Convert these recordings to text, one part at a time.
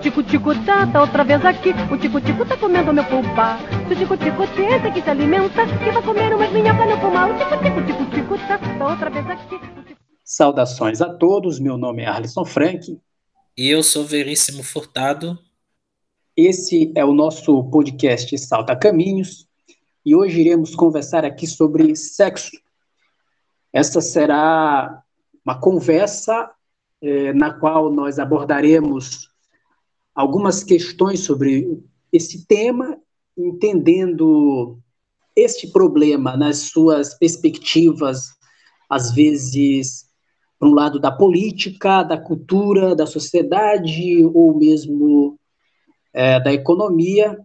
tico-tico tá, tá outra vez aqui. O tico-tico tá comendo meu pulpa. Se o tico-tico tenta que se alimenta, que vai comer umas minhocas no pulmão. O tico-tico, tico-tico tá, tá outra vez aqui. Saudações a todos, meu nome é Arlisson Frank. E eu sou Veríssimo Furtado. Esse é o nosso podcast Salta Caminhos e hoje iremos conversar aqui sobre sexo. Esta será uma conversa eh, na qual nós abordaremos algumas questões sobre esse tema, entendendo este problema nas suas perspectivas, às vezes, para um lado da política, da cultura, da sociedade, ou mesmo é, da economia.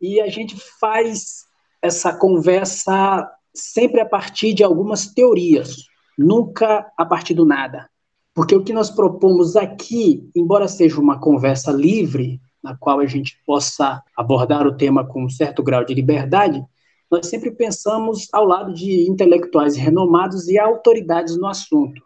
E a gente faz essa conversa sempre a partir de algumas teorias, nunca a partir do nada. Porque o que nós propomos aqui, embora seja uma conversa livre, na qual a gente possa abordar o tema com um certo grau de liberdade, nós sempre pensamos ao lado de intelectuais renomados e autoridades no assunto.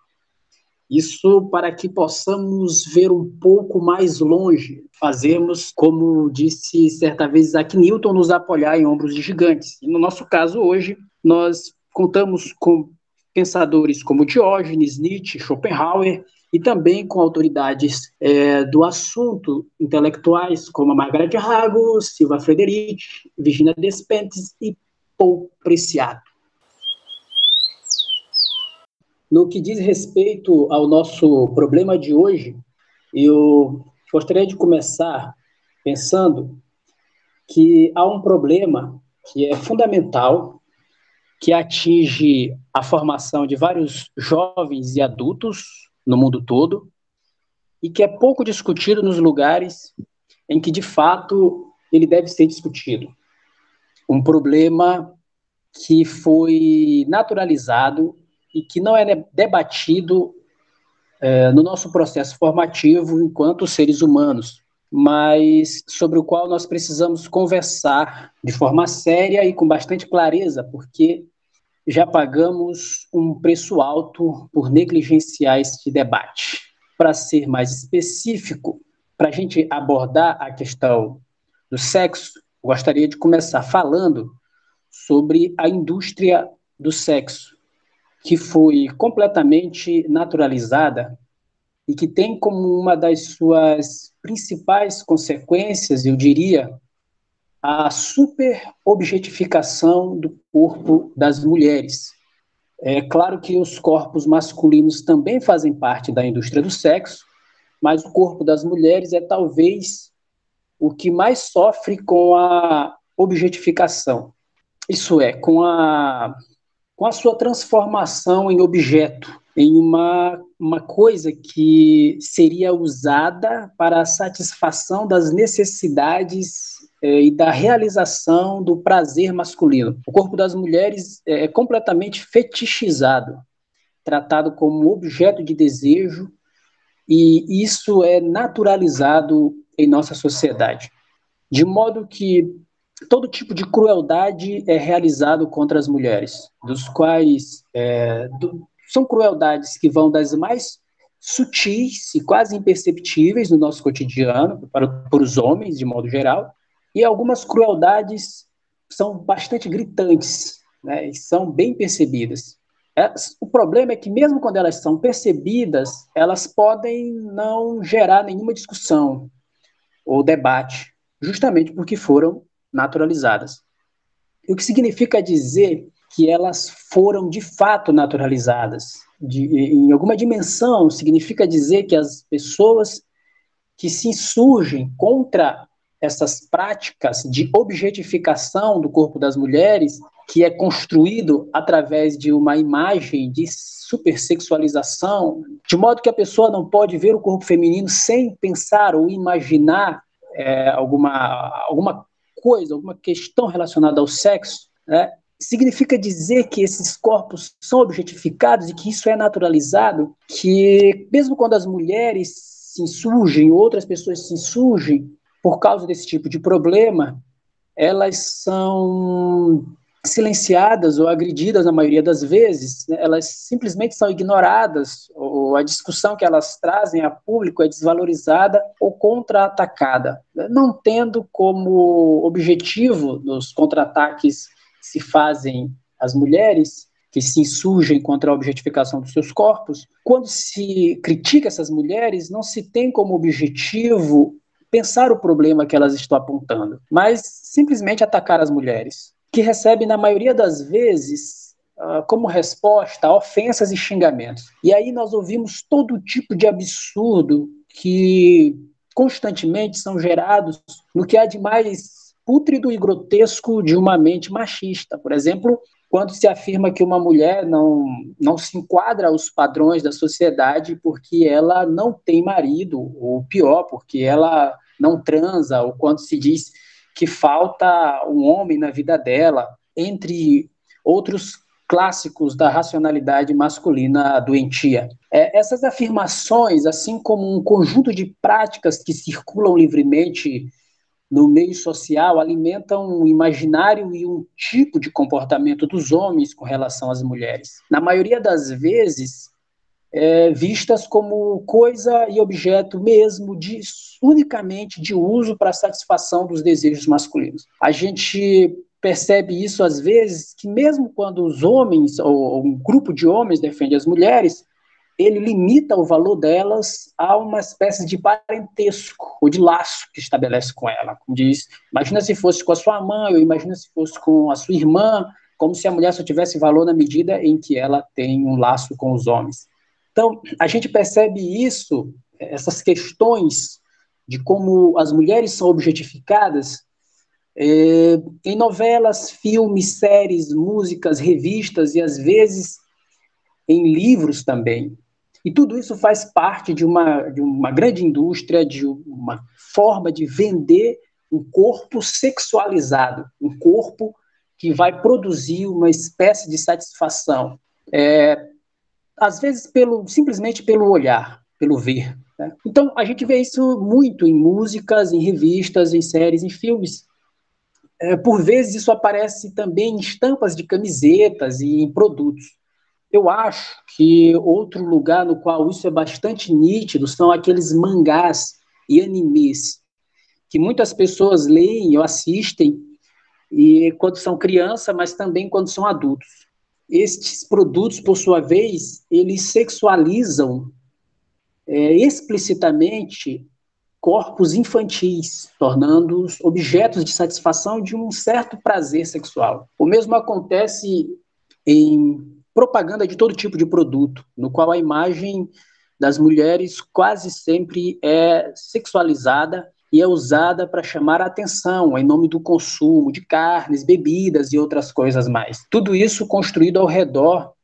Isso para que possamos ver um pouco mais longe, fazermos, como disse certa vez Isaac Newton, nos apoiar em ombros de gigantes. E no nosso caso hoje, nós contamos com pensadores como Diógenes, Nietzsche, Schopenhauer, e também com autoridades é, do assunto intelectuais como a Margaret Hago, Silva Frederic, Virginia Despentes e Paul Preciado. No que diz respeito ao nosso problema de hoje, eu gostaria de começar pensando que há um problema que é fundamental que atinge a formação de vários jovens e adultos no mundo todo e que é pouco discutido nos lugares em que, de fato, ele deve ser discutido. Um problema que foi naturalizado e que não é debatido é, no nosso processo formativo enquanto seres humanos, mas sobre o qual nós precisamos conversar de forma séria e com bastante clareza, porque já pagamos um preço alto por negligenciar este debate. Para ser mais específico, para a gente abordar a questão do sexo, gostaria de começar falando sobre a indústria do sexo, que foi completamente naturalizada e que tem como uma das suas principais consequências, eu diria, a superobjetificação do corpo das mulheres. É claro que os corpos masculinos também fazem parte da indústria do sexo, mas o corpo das mulheres é talvez o que mais sofre com a objetificação. Isso é, com a, com a sua transformação em objeto, em uma, uma coisa que seria usada para a satisfação das necessidades é, e da realização do prazer masculino. O corpo das mulheres é, é completamente fetichizado, tratado como objeto de desejo, e isso é naturalizado em nossa sociedade. De modo que todo tipo de crueldade é realizado contra as mulheres, dos quais é, do, são crueldades que vão das mais sutis e quase imperceptíveis no nosso cotidiano, para, para os homens, de modo geral, e algumas crueldades são bastante gritantes, né, e são bem percebidas. É, o problema é que, mesmo quando elas são percebidas, elas podem não gerar nenhuma discussão ou debate, justamente porque foram naturalizadas. O que significa dizer que elas foram de fato naturalizadas. De, em alguma dimensão, significa dizer que as pessoas que se insurgem contra essas práticas de objetificação do corpo das mulheres, que é construído através de uma imagem de supersexualização, de modo que a pessoa não pode ver o corpo feminino sem pensar ou imaginar é, alguma, alguma coisa, alguma questão relacionada ao sexo, né? significa dizer que esses corpos são objetificados e que isso é naturalizado, que mesmo quando as mulheres se insurgem, outras pessoas se insurgem, por causa desse tipo de problema, elas são silenciadas ou agredidas na maioria das vezes, né? elas simplesmente são ignoradas, ou a discussão que elas trazem a público é desvalorizada ou contra-atacada, né? não tendo como objetivo nos contra-ataques que se fazem às mulheres, que se insurgem contra a objetificação dos seus corpos, quando se critica essas mulheres, não se tem como objetivo pensar o problema que elas estão apontando, mas simplesmente atacar as mulheres que recebe, na maioria das vezes, uh, como resposta, ofensas e xingamentos. E aí nós ouvimos todo tipo de absurdo que constantemente são gerados no que há de mais pútrido e grotesco de uma mente machista. Por exemplo, quando se afirma que uma mulher não, não se enquadra aos padrões da sociedade porque ela não tem marido, ou pior, porque ela não transa, ou quando se diz que falta um homem na vida dela, entre outros clássicos da racionalidade masculina doentia. É, essas afirmações, assim como um conjunto de práticas que circulam livremente no meio social, alimentam um imaginário e um tipo de comportamento dos homens com relação às mulheres. Na maioria das vezes, é, vistas como coisa e objeto mesmo, de, unicamente de uso para satisfação dos desejos masculinos. A gente percebe isso às vezes que mesmo quando os homens ou um grupo de homens defende as mulheres, ele limita o valor delas a uma espécie de parentesco ou de laço que estabelece com ela. Diz, imagina se fosse com a sua mãe, ou imagina se fosse com a sua irmã, como se a mulher só tivesse valor na medida em que ela tem um laço com os homens. Então, a gente percebe isso, essas questões de como as mulheres são objetificadas é, em novelas, filmes, séries, músicas, revistas e às vezes em livros também. E tudo isso faz parte de uma, de uma grande indústria, de uma forma de vender um corpo sexualizado, um corpo que vai produzir uma espécie de satisfação. É, às vezes pelo simplesmente pelo olhar, pelo ver. Né? Então a gente vê isso muito em músicas, em revistas, em séries, em filmes. É, por vezes isso aparece também em estampas de camisetas e em produtos. Eu acho que outro lugar no qual isso é bastante nítido são aqueles mangás e animes que muitas pessoas leem ou assistem e quando são criança, mas também quando são adultos. Estes produtos, por sua vez, eles sexualizam é, explicitamente corpos infantis, tornando-os objetos de satisfação de um certo prazer sexual. O mesmo acontece em propaganda de todo tipo de produto, no qual a imagem das mulheres quase sempre é sexualizada e é usada para chamar a atenção em nome do consumo de carnes, bebidas e outras coisas mais. Tudo isso construído ao redor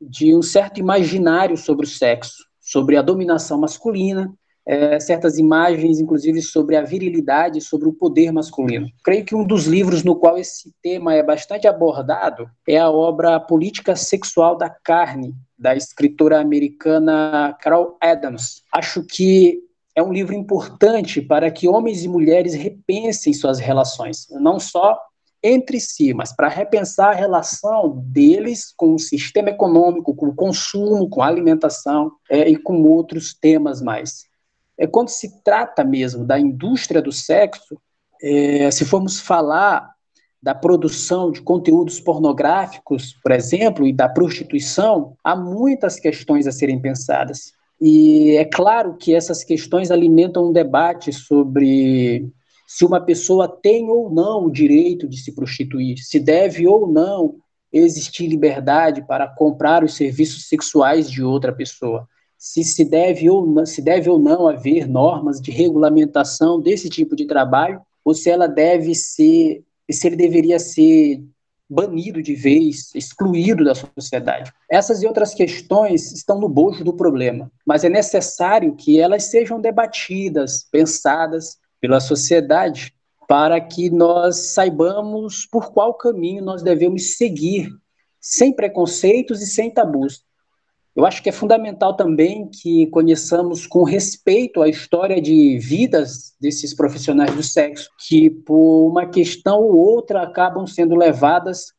de um certo imaginário sobre o sexo, sobre a dominação masculina, é, certas imagens, inclusive, sobre a virilidade, sobre o poder masculino. Creio que um dos livros no qual esse tema é bastante abordado é a obra Política Sexual da Carne, da escritora americana Carol Adams. Acho que é um livro importante para que homens e mulheres repensem suas relações, não só entre si, mas para repensar a relação deles com o sistema econômico, com o consumo, com a alimentação é, e com outros temas mais. É quando se trata mesmo da indústria do sexo, é, se formos falar da produção de conteúdos pornográficos, por exemplo, e da prostituição, há muitas questões a serem pensadas. E é claro que essas questões alimentam um debate sobre se uma pessoa tem ou não o direito de se prostituir, se deve ou não existir liberdade para comprar os serviços sexuais de outra pessoa, se se deve ou não, se deve ou não haver normas de regulamentação desse tipo de trabalho, ou se ela deve ser, se ele deveria ser banido de vez, excluído da sociedade. Essas e outras questões estão no bojo do problema, mas é necessário que elas sejam debatidas, pensadas pela sociedade, para que nós saibamos por qual caminho nós devemos seguir, sem preconceitos e sem tabus. Eu acho que é fundamental também que conheçamos com respeito a história de vidas desses profissionais do sexo, que por uma questão ou outra acabam sendo levadas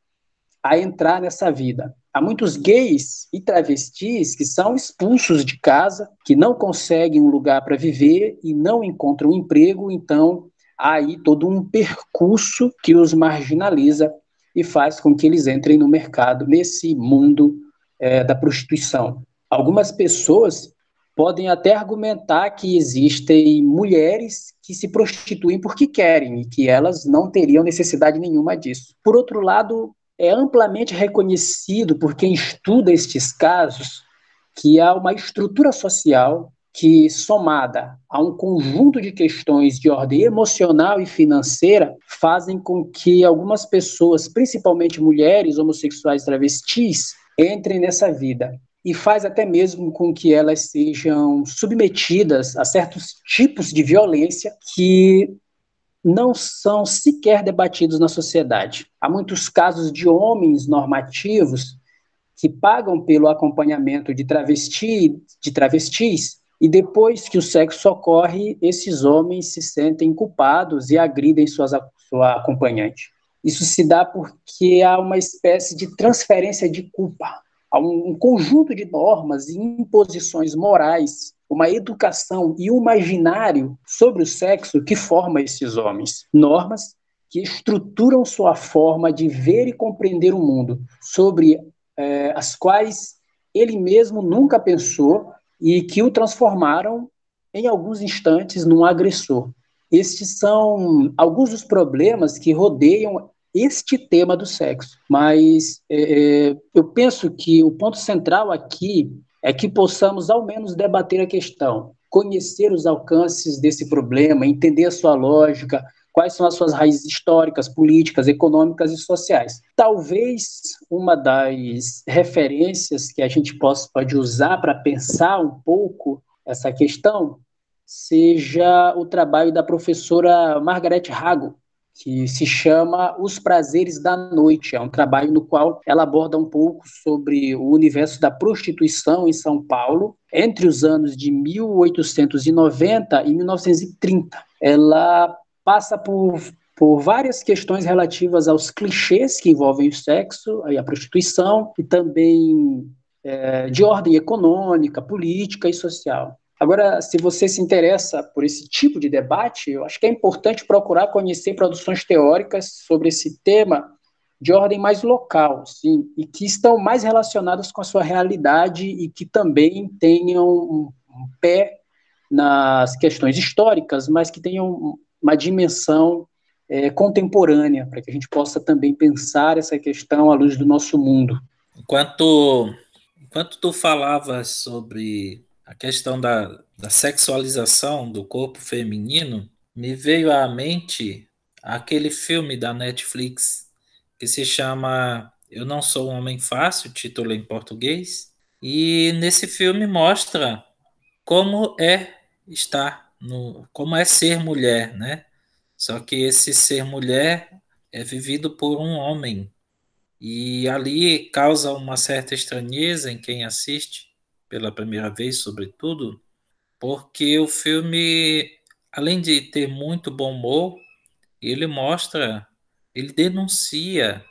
a entrar nessa vida. Há muitos gays e travestis que são expulsos de casa, que não conseguem um lugar para viver e não encontram um emprego, então há aí todo um percurso que os marginaliza e faz com que eles entrem no mercado, nesse mundo é, da prostituição. Algumas pessoas podem até argumentar que existem mulheres que se prostituem porque querem e que elas não teriam necessidade nenhuma disso. Por outro lado, é amplamente reconhecido por quem estuda estes casos que há uma estrutura social que, somada a um conjunto de questões de ordem emocional e financeira, fazem com que algumas pessoas, principalmente mulheres, homossexuais, travestis, entrem nessa vida e faz até mesmo com que elas sejam submetidas a certos tipos de violência que não são sequer debatidos na sociedade. Há muitos casos de homens normativos que pagam pelo acompanhamento de travesti, de travestis, e depois que o sexo ocorre, esses homens se sentem culpados e agridem suas, sua acompanhante. Isso se dá porque há uma espécie de transferência de culpa a um, um conjunto de normas e imposições morais, uma educação e um imaginário sobre o sexo que forma esses homens. Normas que estruturam sua forma de ver e compreender o mundo, sobre eh, as quais ele mesmo nunca pensou e que o transformaram em alguns instantes num agressor. Estes são alguns dos problemas que rodeiam este tema do sexo. Mas é, é, eu penso que o ponto central aqui é que possamos ao menos debater a questão, conhecer os alcances desse problema, entender a sua lógica, quais são as suas raízes históricas, políticas, econômicas e sociais. Talvez uma das referências que a gente possa, pode usar para pensar um pouco essa questão seja o trabalho da professora Margaret Hago, que se chama Os Prazeres da Noite. É um trabalho no qual ela aborda um pouco sobre o universo da prostituição em São Paulo entre os anos de 1890 e 1930. Ela passa por, por várias questões relativas aos clichês que envolvem o sexo e a prostituição, e também é, de ordem econômica, política e social. Agora, se você se interessa por esse tipo de debate, eu acho que é importante procurar conhecer produções teóricas sobre esse tema de ordem mais local, sim, e que estão mais relacionadas com a sua realidade e que também tenham um, pé nas questões históricas, mas que tenham uma dimensão é, contemporânea, para que a gente possa também pensar essa questão à luz do nosso mundo. Enquanto, enquanto tu falavas sobre a questão da, da sexualização do corpo feminino, me veio à mente aquele filme da Netflix que se chama Eu Não Sou um Homem Fácil, título em português. E nesse filme mostra como é estar no, como é ser mulher, né? Só que esse ser mulher é vivido por um homem. E ali causa uma certa estranheza em quem assiste, pela primeira vez, sobretudo, porque o filme, além de ter muito bom humor, ele mostra, ele denuncia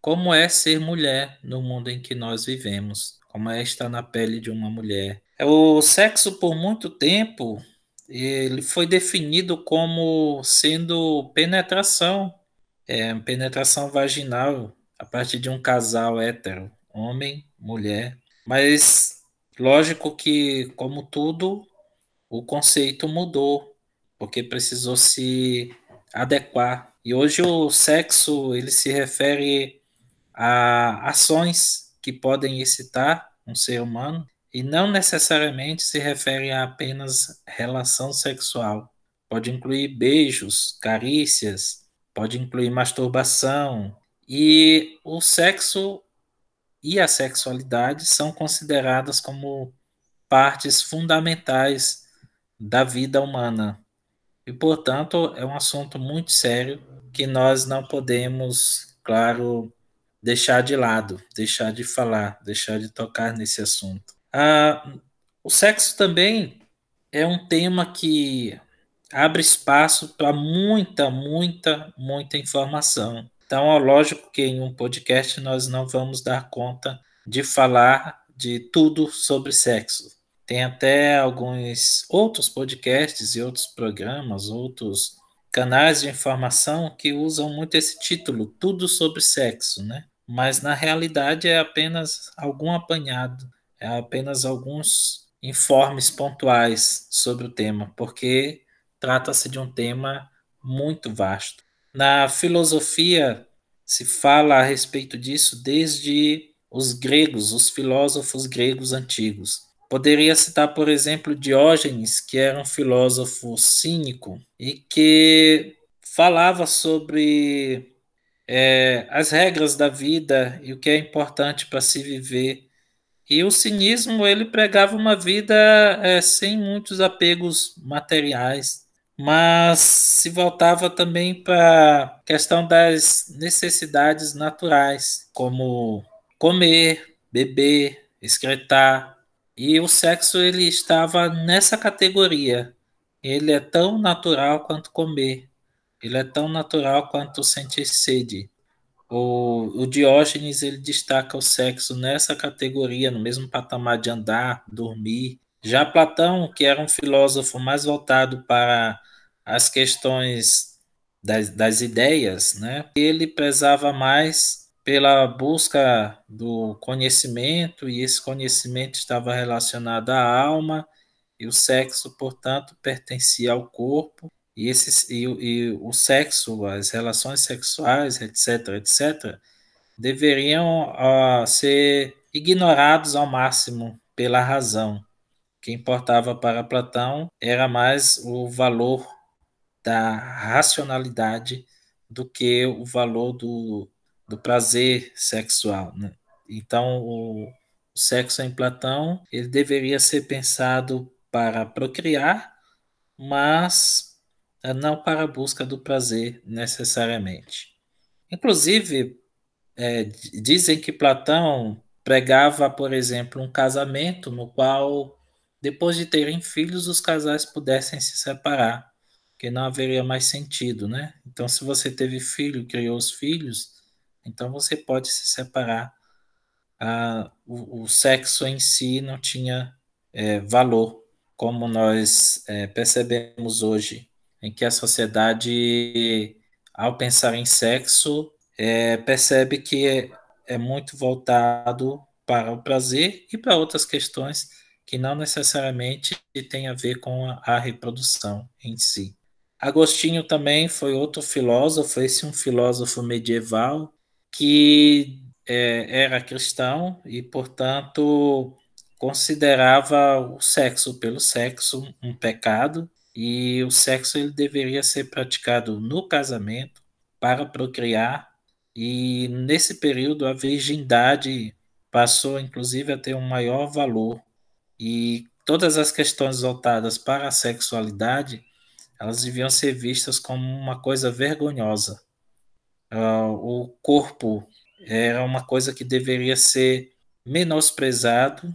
como é ser mulher no mundo em que nós vivemos, como é estar na pele de uma mulher. O sexo, por muito tempo, ele foi definido como sendo penetração, é, penetração vaginal a partir de um casal hétero, homem, mulher. Mas Lógico que, como tudo, o conceito mudou, porque precisou se adequar. E hoje o sexo ele se refere a ações que podem excitar um ser humano e não necessariamente se refere a apenas relação sexual. Pode incluir beijos, carícias, pode incluir masturbação. E o sexo e a sexualidade são consideradas como partes fundamentais da vida humana. E, portanto, é um assunto muito sério que nós não podemos, claro, deixar de lado, deixar de falar, deixar de tocar nesse assunto. Ah, o sexo também é um tema que abre espaço para muita, muita, muita informação. Então, é lógico que em um podcast nós não vamos dar conta de falar de tudo sobre sexo. Tem até alguns outros podcasts e outros programas, outros canais de informação que usam muito esse título, Tudo sobre Sexo, né? Mas na realidade é apenas algum apanhado, é apenas alguns informes pontuais sobre o tema, porque trata-se de um tema muito vasto. Na filosofia se fala a respeito disso desde os gregos, os filósofos gregos antigos. Poderia citar, por exemplo, Diógenes, que era um filósofo cínico e que falava sobre é, as regras da vida e o que é importante para se viver. E o cinismo ele pregava uma vida é, sem muitos apegos materiais, mas se voltava também para questão das necessidades naturais, como comer, beber, excretar. E o sexo ele estava nessa categoria. Ele é tão natural quanto comer. Ele é tão natural quanto sentir sede. O, o Diógenes ele destaca o sexo nessa categoria, no mesmo patamar de andar, dormir. Já Platão, que era um filósofo mais voltado para as questões das, das ideias, né? ele prezava mais pela busca do conhecimento, e esse conhecimento estava relacionado à alma, e o sexo, portanto, pertencia ao corpo, e, esse, e, e o sexo, as relações sexuais, etc., etc., deveriam uh, ser ignorados ao máximo pela razão. Que importava para Platão era mais o valor da racionalidade do que o valor do, do prazer sexual. Né? Então, o, o sexo em Platão ele deveria ser pensado para procriar, mas eh, não para a busca do prazer necessariamente. Inclusive, é, dizem que Platão pregava, por exemplo, um casamento no qual, depois de terem filhos, os casais pudessem se separar, que não haveria mais sentido, né? Então, se você teve filho, criou os filhos, então você pode se separar. Ah, o, o, sexo em si não tinha é, valor, como nós é, percebemos hoje, em que a sociedade, ao pensar em sexo, é, percebe que é, é muito voltado para o prazer e para outras questões que não necessariamente têm a ver com a, a reprodução em si. Agostinho também foi outro filósofo, esse um filósofo medieval que é, era cristão e, portanto, considerava o sexo pelo sexo um pecado e o sexo ele deveria ser praticado no casamento para procriar e nesse período a virgindade passou inclusive a ter um maior valor e todas as questões voltadas para a sexualidade elas deviam ser vistas como uma coisa vergonhosa uh, o corpo era uma coisa que deveria ser menosprezado,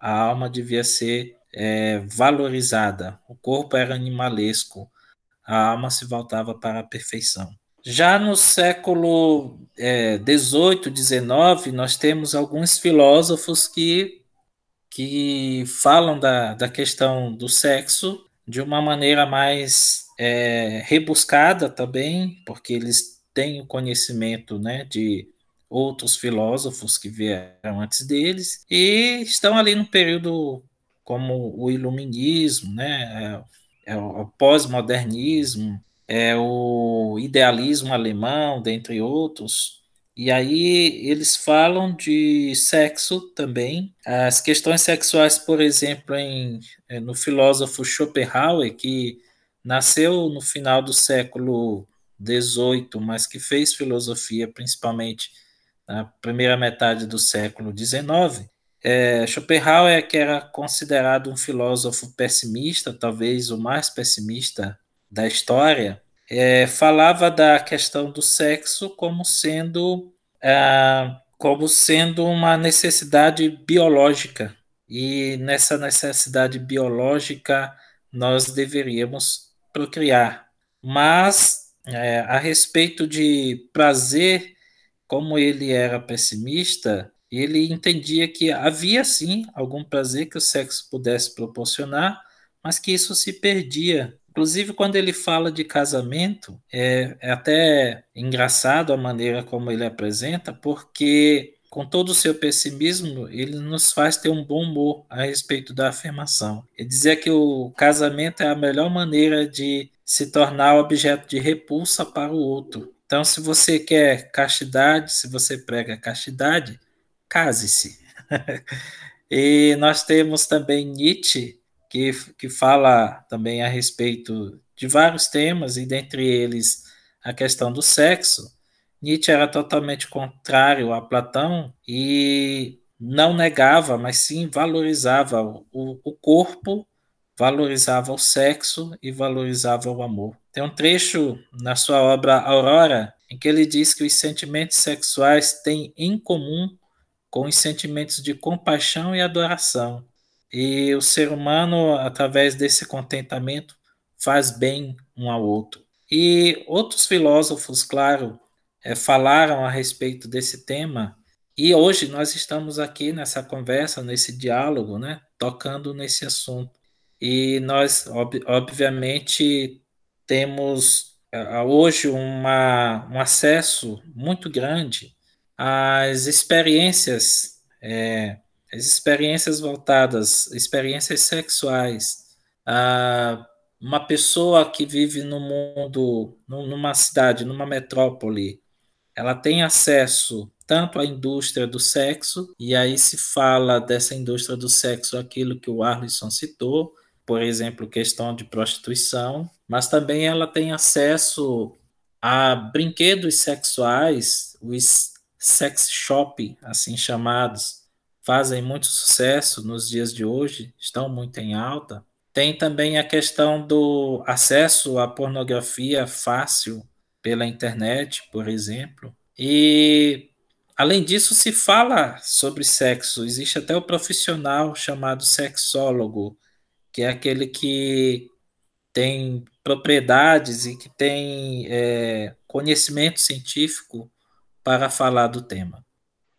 a alma devia ser é, valorizada. O corpo era animalesco, a alma se voltava para a perfeição. Já no século XVIII, é, XIX, nós temos alguns filósofos que, que falam da, da questão do sexo de uma maneira mais é, rebuscada também, porque eles têm o conhecimento né, de outros filósofos que vieram antes deles e estão ali no período como o iluminismo, né, é, é o pós-modernismo, é o idealismo alemão, dentre outros. E aí eles falam de sexo também. As questões sexuais, por exemplo, em, no filósofo Schopenhauer, que nasceu no final do século 18, mas que fez filosofia principalmente na primeira metade do século XIX, é, Schopenhauer, que era considerado um filósofo pessimista, talvez o mais pessimista da história, é, falava da questão do sexo como sendo, é, como sendo uma necessidade biológica. E nessa necessidade biológica nós deveríamos procriar. Mas é, a respeito de prazer, como ele era pessimista, ele entendia que havia sim algum prazer que o sexo pudesse proporcionar, mas que isso se perdia. Inclusive, quando ele fala de casamento, é, é até engraçado a maneira como ele apresenta, porque com todo o seu pessimismo, ele nos faz ter um bom humor a respeito da afirmação. Ele dizia que o casamento é a melhor maneira de se tornar objeto de repulsa para o outro. Então, se você quer castidade, se você prega castidade, case-se. e nós temos também Nietzsche, que, que fala também a respeito de vários temas, e dentre eles a questão do sexo. Nietzsche era totalmente contrário a Platão e não negava, mas sim valorizava o, o corpo, valorizava o sexo e valorizava o amor. Tem um trecho na sua obra Aurora em que ele diz que os sentimentos sexuais têm em comum com os sentimentos de compaixão e adoração. E o ser humano, através desse contentamento, faz bem um ao outro. E outros filósofos, claro, é, falaram a respeito desse tema. E hoje nós estamos aqui nessa conversa, nesse diálogo, né, tocando nesse assunto. E nós, ob obviamente, temos é, hoje uma, um acesso muito grande às experiências, é, as experiências voltadas, experiências sexuais. Ah, uma pessoa que vive no mundo, numa cidade, numa metrópole, ela tem acesso tanto à indústria do sexo, e aí se fala dessa indústria do sexo aquilo que o Arlisson citou, por exemplo, questão de prostituição, mas também ela tem acesso a brinquedos sexuais, os sex shop, assim chamados, fazem muito sucesso nos dias de hoje, estão muito em alta. Tem também a questão do acesso à pornografia fácil, pela internet, por exemplo. E além disso, se fala sobre sexo. Existe até o profissional chamado sexólogo, que é aquele que tem propriedades e que tem é, conhecimento científico para falar do tema.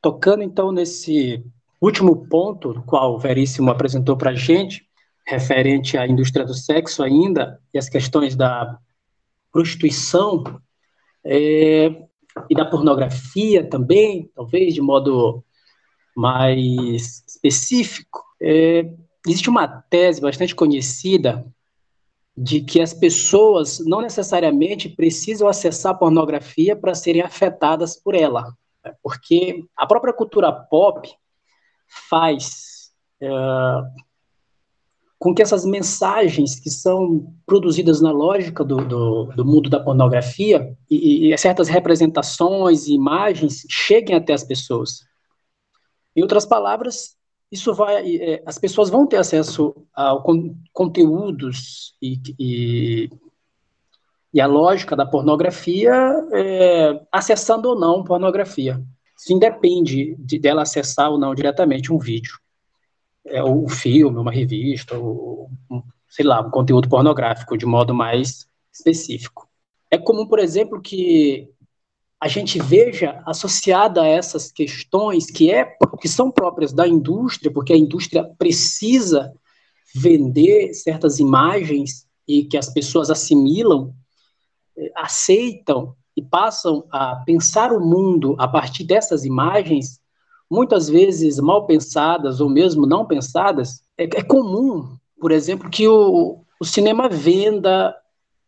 Tocando então nesse último ponto, qual o Veríssimo apresentou para a gente, referente à indústria do sexo ainda, e as questões da prostituição, é, e da pornografia também, talvez de modo mais específico. É, existe uma tese bastante conhecida de que as pessoas não necessariamente precisam acessar pornografia para serem afetadas por ela, né? porque a própria cultura pop faz é, com que essas mensagens que são produzidas na lógica do, do, do mundo da pornografia e, e, certas representações e imagens cheguem até as pessoas. Em outras palavras, isso vai, é, as pessoas vão ter acesso a con conteúdos e, e, e, a lógica da pornografia, é, acessando ou não pornografia. Isso independe de dela acessar ou não diretamente um vídeo é, o filme, uma revista, ou, sei lá, um conteúdo pornográfico de modo mais específico. É comum, por exemplo, que a gente veja associada a essas questões que, é, que são próprias da indústria, porque a indústria precisa vender certas imagens e que as pessoas assimilam, eh, aceitam e passam a pensar o mundo a partir dessas imagens muitas vezes mal pensadas ou mesmo não pensadas, é, é comum, por exemplo, que o, o cinema venda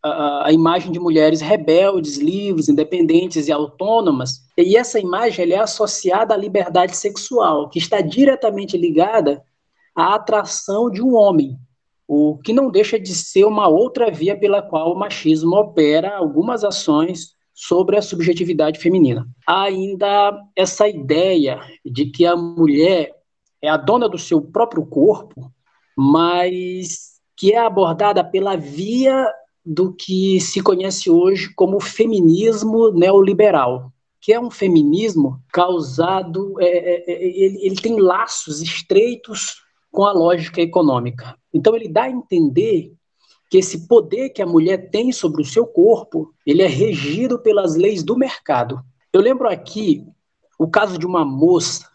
a, a, imagem de mulheres rebeldes, livres, independentes e autônomas, e essa imagem é associada à liberdade sexual, que está diretamente ligada à atração de um homem, o que não deixa de ser uma outra via pela qual o machismo opera algumas ações sobre a subjetividade feminina. Há ainda essa ideia de que a mulher é a dona do seu próprio corpo, mas que é abordada pela via do que se conhece hoje como feminismo neoliberal, que é um feminismo causado, é, é, é ele, ele tem laços estreitos com a lógica econômica. Então ele dá a entender que esse poder que a mulher tem sobre o seu corpo, ele é regido pelas leis do mercado. Eu lembro aqui o caso de uma moça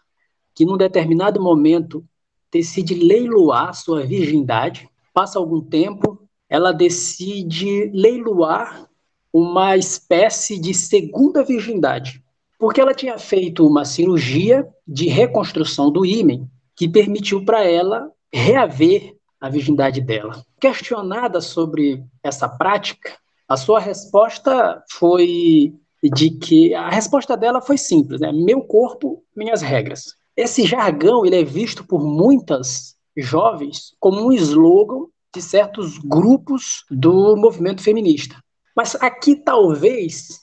que, num determinado momento, decide leiloar sua virgindade. Passa algum tempo, ela decide leiloar uma espécie de segunda virgindade, porque ela tinha feito uma cirurgia de reconstrução do ímen que permitiu para ela reaver a virgindade dela. Questionada sobre essa prática, a sua resposta foi de que a resposta dela foi simples, né? Meu corpo, minhas regras. Esse jargão ele é visto por muitas jovens como um slogan de certos grupos do movimento feminista. Mas aqui talvez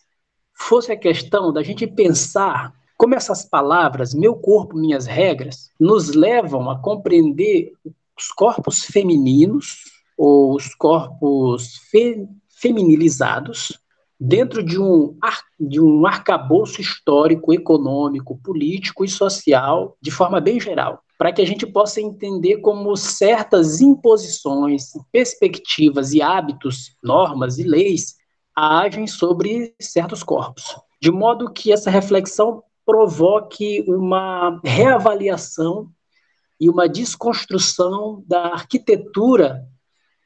fosse a questão da gente pensar como essas palavras, meu corpo, minhas regras, nos levam a compreender os corpos femininos ou os corpos fe feminilizados dentro de um, de um arcabouço histórico, econômico, político e social, de forma bem geral para que a gente possa entender como certas imposições, perspectivas e hábitos, normas e leis agem sobre certos corpos. De modo que essa reflexão provoque uma reavaliação e uma desconstrução da arquitetura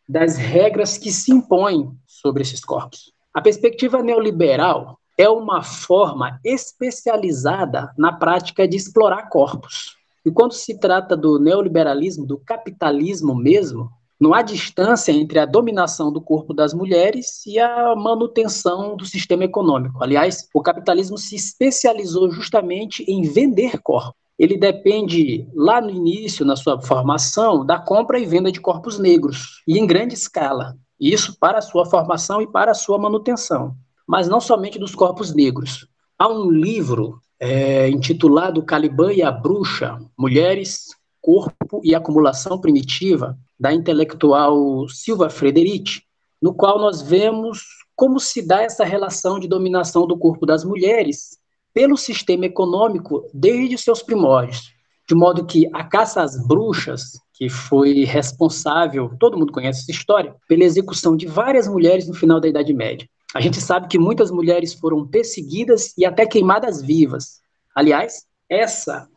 das regras que se impõem sobre esses corpos. A perspectiva neoliberal é uma forma especializada na prática de explorar corpos. E quando se trata do neoliberalismo, do capitalismo mesmo, não há distância entre a dominação do corpo das mulheres e a manutenção do sistema econômico. Aliás, o capitalismo se especializou justamente em vender corpos. Ele depende, lá no início, na sua formação, da compra e venda de corpos negros, e em grande escala. Isso para a sua formação e para a sua manutenção. Mas não somente dos corpos negros. Há um livro é, intitulado Caliban e a Bruxa, Mulheres, Corpo e Acumulação Primitiva, da intelectual Silva Frederici, no qual nós vemos como se dá essa relação de dominação do corpo das mulheres pelo sistema econômico desde seus primórdios, de modo que a caça às bruxas, que foi responsável, todo mundo conhece essa história, pela execução de várias mulheres no final da Idade Média. A gente sabe que muitas mulheres foram perseguidas e até queimadas vivas. Aliás, essa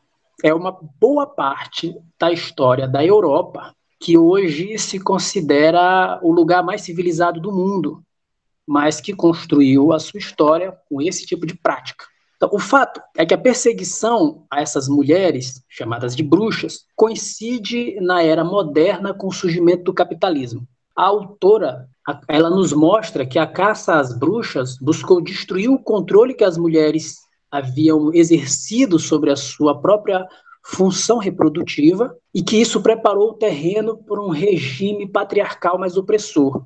é uma boa parte da história da Europa, que hoje se considera o lugar mais civilizado do mundo, mas que construiu a sua história com esse tipo de prática. Então, o fato é que a perseguição a essas mulheres, chamadas de bruxas, coincide na era moderna com o surgimento do capitalismo. A autora ela nos mostra que a caça às bruxas buscou destruir o controle que as mulheres haviam exercido sobre a sua própria função reprodutiva e que isso preparou o terreno para um regime patriarcal mais opressor.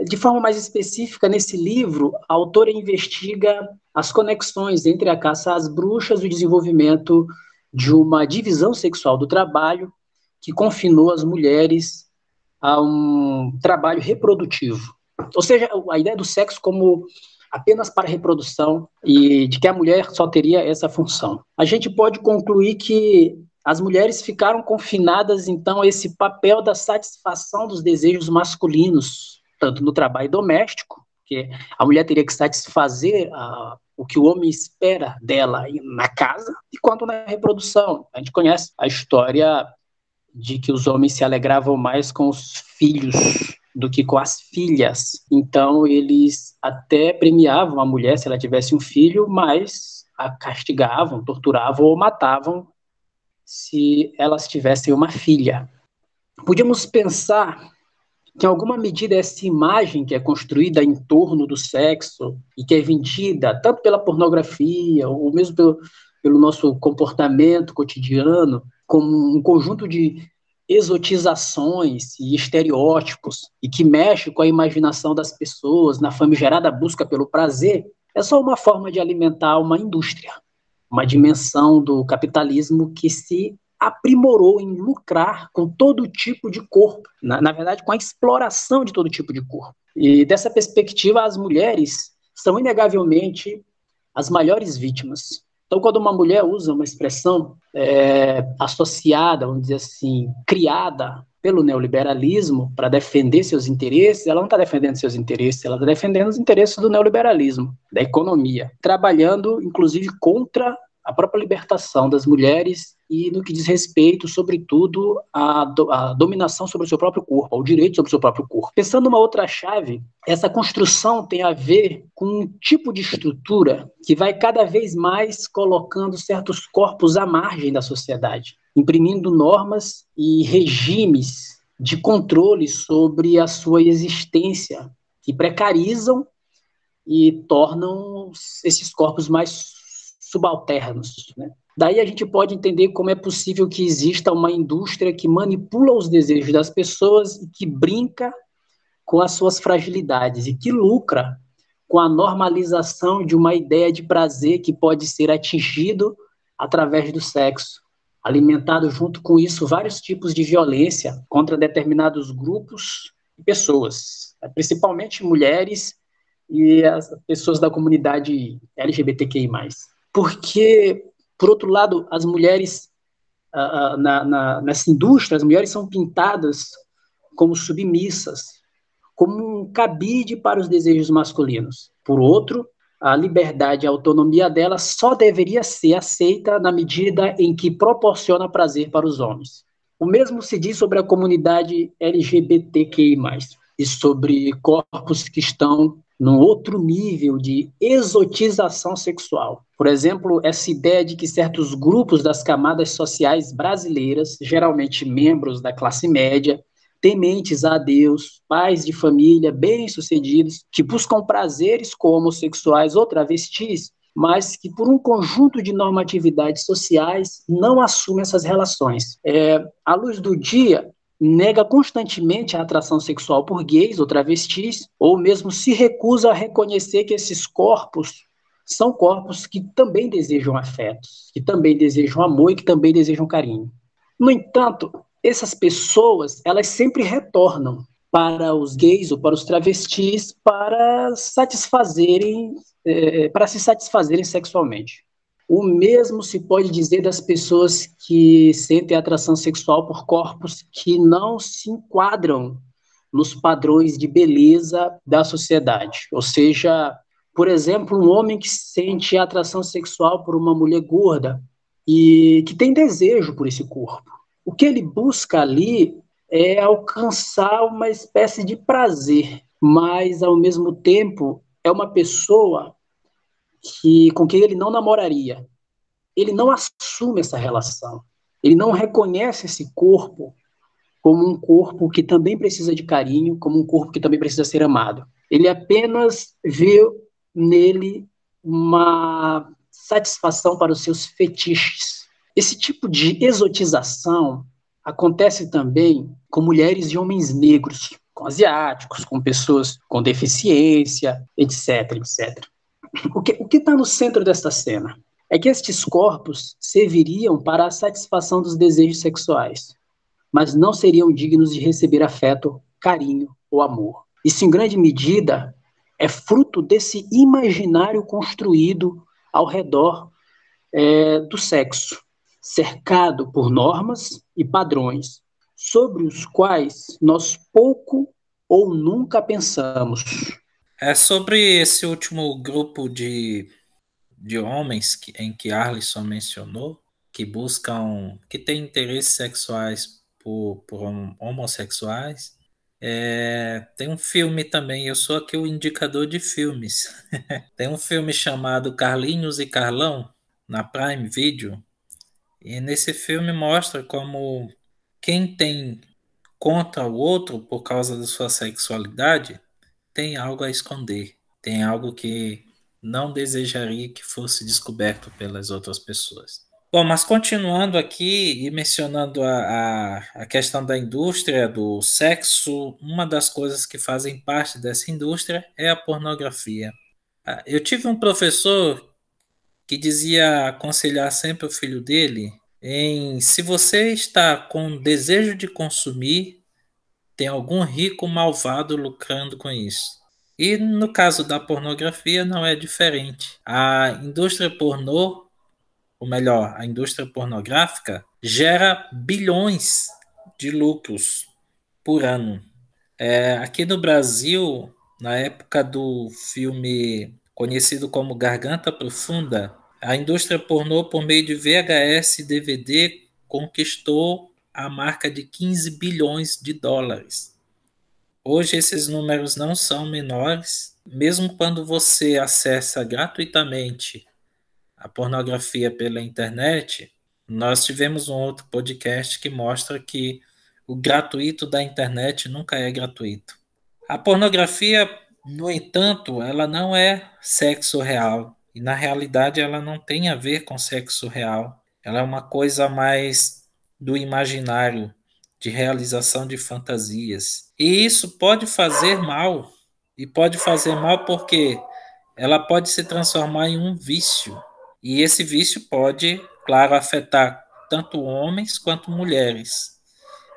De forma mais específica, nesse livro, a autora investiga as conexões entre a caça às bruxas e o desenvolvimento de uma divisão sexual do trabalho que confinou as mulheres a um trabalho reprodutivo. Ou seja, a ideia do sexo como apenas para reprodução e de que a mulher só teria essa função. A gente pode concluir que as mulheres ficaram confinadas, então, a esse papel da satisfação dos desejos masculinos, tanto no trabalho doméstico, que a mulher teria que satisfazer uh, o que o homem espera dela na casa, e quanto na reprodução. A gente conhece a história de que os homens se alegravam mais com os filhos do que com as filhas. Então, eles até premiavam a mulher se ela tivesse um filho, mas a castigavam, torturavam ou matavam se elas tivessem uma filha. Podíamos pensar que, em alguma medida, essa imagem que é construída em torno do sexo e que é vendida tanto pela pornografia ou mesmo pelo, pelo nosso comportamento cotidiano, como um conjunto de exotizações e estereótipos e que mexe com a imaginação das pessoas na famigerada busca pelo prazer, é só uma forma de alimentar uma indústria, uma dimensão do capitalismo que se aprimorou em lucrar com todo tipo de corpo, na, na verdade, com a exploração de todo tipo de corpo. E dessa perspectiva, as mulheres são inegavelmente as maiores vítimas Então, quando uma mulher usa uma expressão é, associada, vamos dizer assim, criada pelo neoliberalismo para defender seus interesses, ela não está defendendo seus interesses, ela está defendendo os interesses do neoliberalismo, da economia, trabalhando, inclusive, contra a própria libertação das mulheres e no que diz respeito, sobretudo, à, do, à, dominação sobre o seu próprio corpo, ao direito sobre o seu próprio corpo. Pensando numa outra chave, essa construção tem a ver com um tipo de estrutura que vai cada vez mais colocando certos corpos à margem da sociedade, imprimindo normas e regimes de controle sobre a sua existência, que precarizam e tornam esses corpos mais subalternos. Né? Daí a gente pode entender como é possível que exista uma indústria que manipula os desejos das pessoas e que brinca com as suas fragilidades e que lucra com a normalização de uma ideia de prazer que pode ser atingido através do sexo, alimentado junto com isso vários tipos de violência contra determinados grupos e pessoas, principalmente mulheres e as pessoas da comunidade LGBTQI+ porque, por outro lado, as mulheres uh, na, na, nessa indústria, as mulheres são pintadas como submissas, como um cabide para os desejos masculinos. Por outro, a liberdade e a autonomia dela só deveria ser aceita na medida em que proporciona prazer para os homens. O mesmo se diz sobre a comunidade LGBTQI+, e sobre corpos que estão num outro nível de exotização sexual. Por exemplo, essa ideia de que certos grupos das camadas sociais brasileiras, geralmente membros da classe média, tementes a Deus, pais de família, bem-sucedidos, que buscam prazeres como homossexuais ou travestis, mas que por um conjunto de normatividades sociais não assumem essas relações. É, à luz do dia, nega constantemente a atração sexual por gays ou travestis, ou mesmo se recusa a reconhecer que esses corpos são corpos que também desejam afetos, que também desejam amor e que também desejam carinho. No entanto, essas pessoas, elas sempre retornam para os gays ou para os travestis para satisfazerem, é, para se satisfazerem sexualmente. O mesmo se pode dizer das pessoas que sentem atração sexual por corpos que não se enquadram nos padrões de beleza da sociedade. Ou seja, por exemplo, um homem que sente atração sexual por uma mulher gorda e que tem desejo por esse corpo. O que ele busca ali é alcançar uma espécie de prazer, mas ao mesmo tempo é uma pessoa que com quem ele não namoraria. Ele não assume essa relação. Ele não reconhece esse corpo como um corpo que também precisa de carinho, como um corpo que também precisa ser amado. Ele apenas vê nele uma satisfação para os seus fetiches. Esse tipo de exotização acontece também com mulheres e homens negros, com asiáticos, com pessoas com deficiência, etc, etc. O que está no centro desta cena? É que estes corpos serviriam para a satisfação dos desejos sexuais, mas não seriam dignos de receber afeto, carinho ou amor. Isso, em grande medida, é fruto desse imaginário construído ao redor é, do sexo, cercado por normas e padrões, sobre os quais nós pouco ou nunca pensamos. É sobre esse último grupo de, de homens que, em que Arlisson mencionou, que buscam, que têm interesses sexuais por, por homossexuais. É, tem um filme também, eu sou aqui o indicador de filmes. tem um filme chamado Carlinhos e Carlão, na Prime Video, e nesse filme mostra como quem tem contra o outro por causa da sua sexualidade tem algo a esconder, tem algo que não desejaria que fosse descoberto pelas outras pessoas. Bom, mas continuando aqui e mencionando a, a, a, questão da indústria do sexo, uma das coisas que fazem parte dessa indústria é a pornografia. Ah, eu tive um professor que dizia aconselhar sempre o filho dele em se você está com desejo de consumir, tem algum rico malvado lucrando com isso. E no caso da pornografia não é diferente. A indústria pornô ou melhor, a indústria pornográfica, gera bilhões de lucros por ano. É, aqui no Brasil, na época do filme conhecido como Garganta Profunda, a indústria pornô, por meio de VHS e DVD, conquistou a marca de 15 bilhões de dólares. Hoje esses números não são menores, mesmo quando você acessa gratuitamente a pornografia pela internet. Nós tivemos um outro podcast que mostra que o gratuito da internet nunca é gratuito. A pornografia, no entanto, ela não é sexo real. E na realidade ela não tem a ver com sexo real. Ela é uma coisa mais do imaginário, de realização de fantasias. E isso pode fazer mal. E pode fazer mal porque ela pode se transformar em um vício. E esse vício pode, claro, afetar tanto homens quanto mulheres.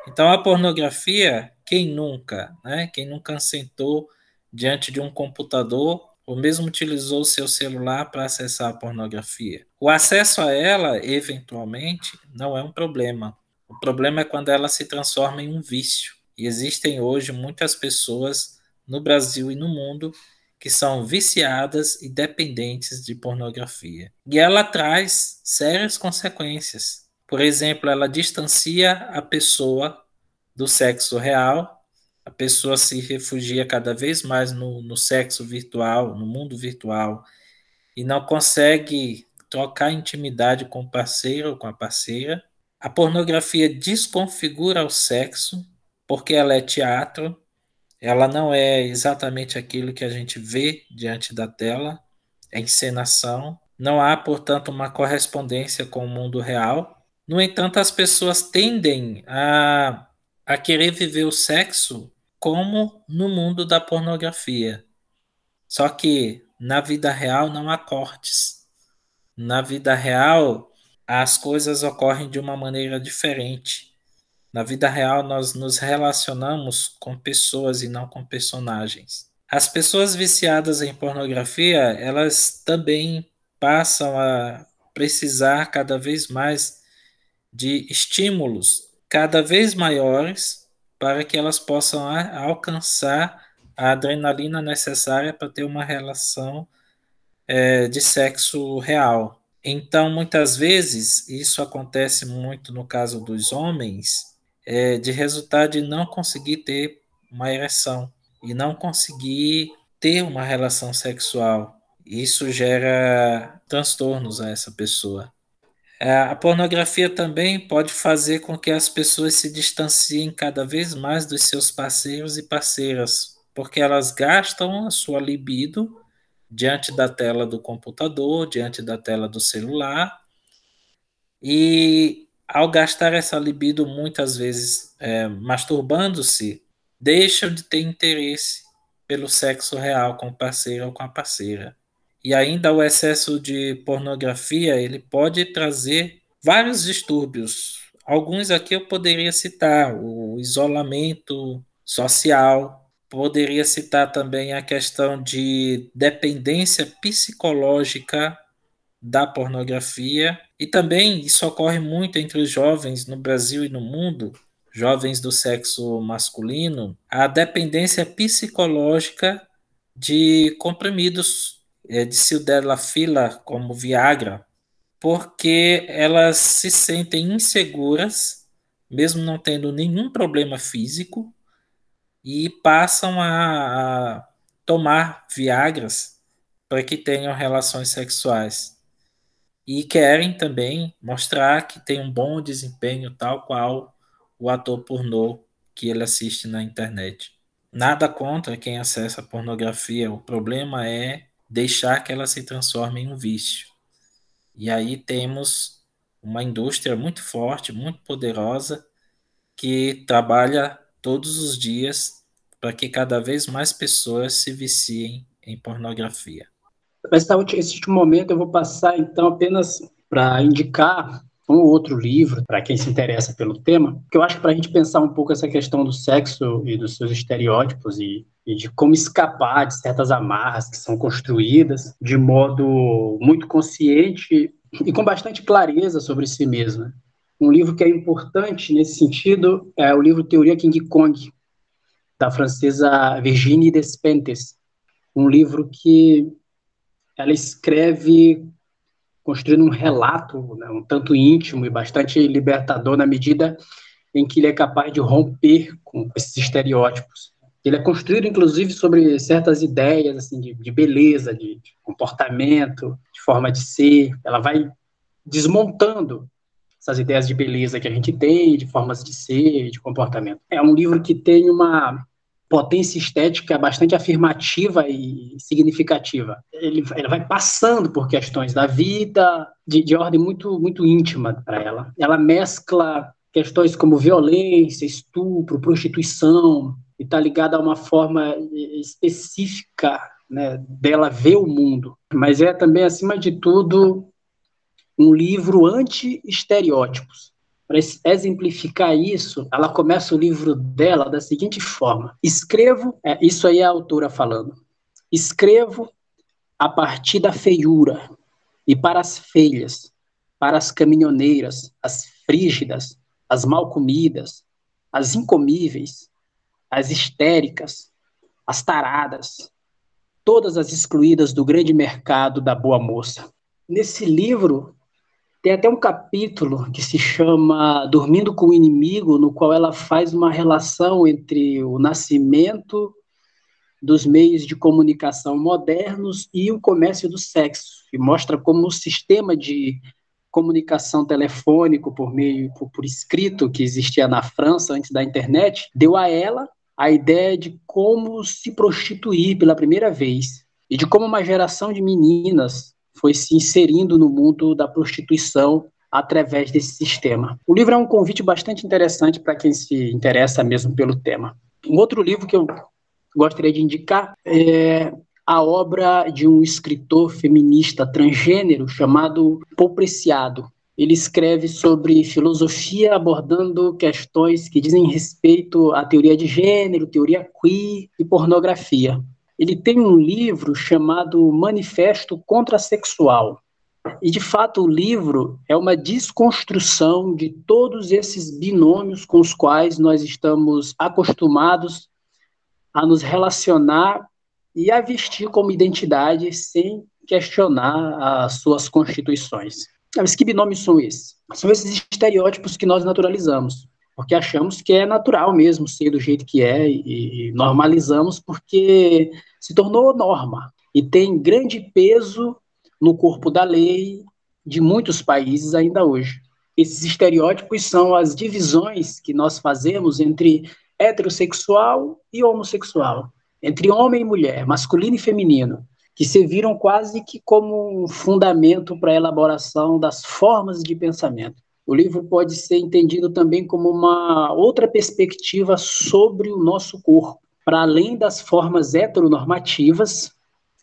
Então a pornografia, quem nunca, né? Quem nunca sentou diante de um computador ou mesmo utilizou seu celular para acessar a pornografia. O acesso a ela, eventualmente, não é um problema. O problema é quando ela se transforma em um vício. E existem hoje muitas pessoas no Brasil e no mundo que são viciadas e dependentes de pornografia. E ela traz sérias consequências. Por exemplo, ela distancia a pessoa do sexo real, pessoa se refugia cada vez mais no, no sexo virtual, no mundo virtual, e não consegue trocar intimidade com o parceiro ou com a parceira. A pornografia desconfigura o sexo, porque ela é teatro, ela não é exatamente aquilo que a gente vê diante da tela, é encenação. Não há, portanto, uma correspondência com o mundo real. No entanto, as pessoas tendem a, a querer viver o sexo como no mundo da pornografia. Só que na vida real não há cortes. Na vida real, as coisas ocorrem de uma maneira diferente. Na vida real, nós nos relacionamos com pessoas e não com personagens. As pessoas viciadas em pornografia, elas também passam a precisar cada vez mais de estímulos cada vez maiores para que elas possam alcançar a adrenalina necessária para ter uma relação é, de sexo real. Então, muitas vezes, isso acontece muito no caso dos homens, é, de resultado de não conseguir ter uma ereção e não conseguir ter uma relação sexual. Isso gera transtornos a essa pessoa. É, a pornografia também pode fazer com que as pessoas se distanciem cada vez mais dos seus parceiros e parceiras, porque elas gastam a sua libido diante da tela do computador, diante da tela do celular, e ao gastar essa libido muitas vezes é, masturbando-se, deixam de ter interesse pelo sexo real com o parceiro ou com a parceira. E ainda o excesso de pornografia, ele pode trazer vários distúrbios. Alguns aqui eu poderia citar, o isolamento social, poderia citar também a questão de dependência psicológica da pornografia. E também isso ocorre muito entre os jovens no Brasil e no mundo, jovens do sexo masculino, a dependência psicológica de comprimidos é, de sildenafila, como Viagra, porque elas se sentem inseguras, mesmo não tendo nenhum problema físico, e passam a, a tomar Viagras para que tenham relações sexuais e querem também mostrar que tem um bom desempenho, tal qual o ator pornô que ele assiste na internet. Nada contra quem acessa pornografia, o problema é deixar que ela se transforme em um vício. E aí temos uma indústria muito forte, muito poderosa, que trabalha todos os dias para que cada vez mais pessoas se viciem em pornografia. Esse último momento eu vou passar então apenas para indicar um outro livro para quem se interessa pelo tema, que eu acho que para a gente pensar um pouco essa questão do sexo e dos seus estereótipos e, e, de como escapar de certas amarras que são construídas de modo muito consciente e com bastante clareza sobre si mesma. Um livro que é importante nesse sentido é o livro Teoria King Kong, da francesa Virginie Despentes, um livro que ela escreve construindo um relato né, um tanto íntimo e bastante libertador na medida em que ele é capaz de romper com esses estereótipos. Ele é construído, inclusive, sobre certas ideias assim de, de beleza, de, de comportamento, de forma de ser. Ela vai desmontando essas ideias de beleza que a gente tem, de formas de ser, de comportamento. É um livro que tem uma potência estética bastante afirmativa e significativa. Ele, ele vai passando por questões da vida, de, de ordem muito, muito íntima para ela. Ela mescla questões como violência, estupro, prostituição, e está ligada a uma forma específica né, dela ver o mundo. Mas é também, acima de tudo, um livro anti-estereótipos. Para exemplificar isso, ela começa o livro dela da seguinte forma: escrevo, é, isso aí é a autora falando, escrevo a partir da feiura e para as feias, para as caminhoneiras, as frígidas, as mal comidas, as incomíveis, as histéricas, as taradas, todas as excluídas do grande mercado da boa moça. Nesse livro, tem até um capítulo que se chama Dormindo com o Inimigo, no qual ela faz uma relação entre o nascimento dos meios de comunicação modernos e o comércio do sexo, e mostra como o sistema de comunicação telefônico por meio por, por escrito que existia na França antes da internet deu a ela a ideia de como se prostituir pela primeira vez e de como uma geração de meninas foi se inserindo no mundo da prostituição através desse sistema. O livro é um convite bastante interessante para quem se interessa mesmo pelo tema. Um outro livro que eu gostaria de indicar é a obra de um escritor feminista transgênero chamado Paul Preciado. Ele escreve sobre filosofia abordando questões que dizem respeito à teoria de gênero, teoria queer e pornografia ele tem um livro chamado Manifesto Contrasexual. E, de fato, o livro é uma desconstrução de todos esses binômios com os quais nós estamos acostumados a nos relacionar e a vestir como identidade sem questionar as suas constituições. Mas que binômios são esses? São esses estereótipos que nós naturalizamos porque achamos que é natural mesmo ser do jeito que é e, normalizamos porque se tornou norma e tem grande peso no corpo da lei de muitos países ainda hoje. Esses estereótipos são as divisões que nós fazemos entre heterossexual e homossexual, entre homem e mulher, masculino e feminino, que serviram quase que como um fundamento para a elaboração das formas de pensamento. O livro pode ser entendido também como uma outra perspectiva sobre o nosso corpo, para além das formas heteronormativas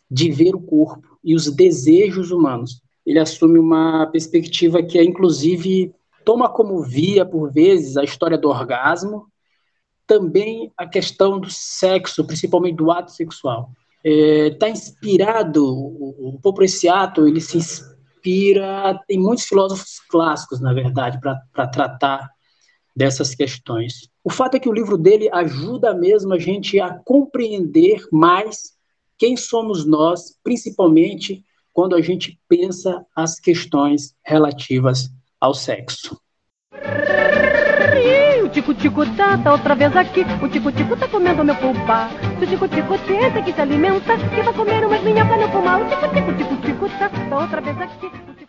de ver o corpo e os desejos humanos. Ele assume uma perspectiva que, inclusive, toma como via, por vezes, a história do orgasmo, também a questão do sexo, principalmente do ato sexual. Está é, inspirado, o, o Popo Preciato, ele se inspira inspira, tem muitos filósofos clássicos, na verdade, para tratar dessas questões. O fato é que o livro dele ajuda mesmo a gente a compreender mais quem somos nós, principalmente quando a gente pensa as questões relativas ao sexo. Tico-tico tá, tá outra vez aqui. O tico-tico tá comendo meu pulpa. O tico-tico tenta que se alimenta, que vai comer umas pulmão. O tico-tico, tico-tico tá, tá outra vez aqui.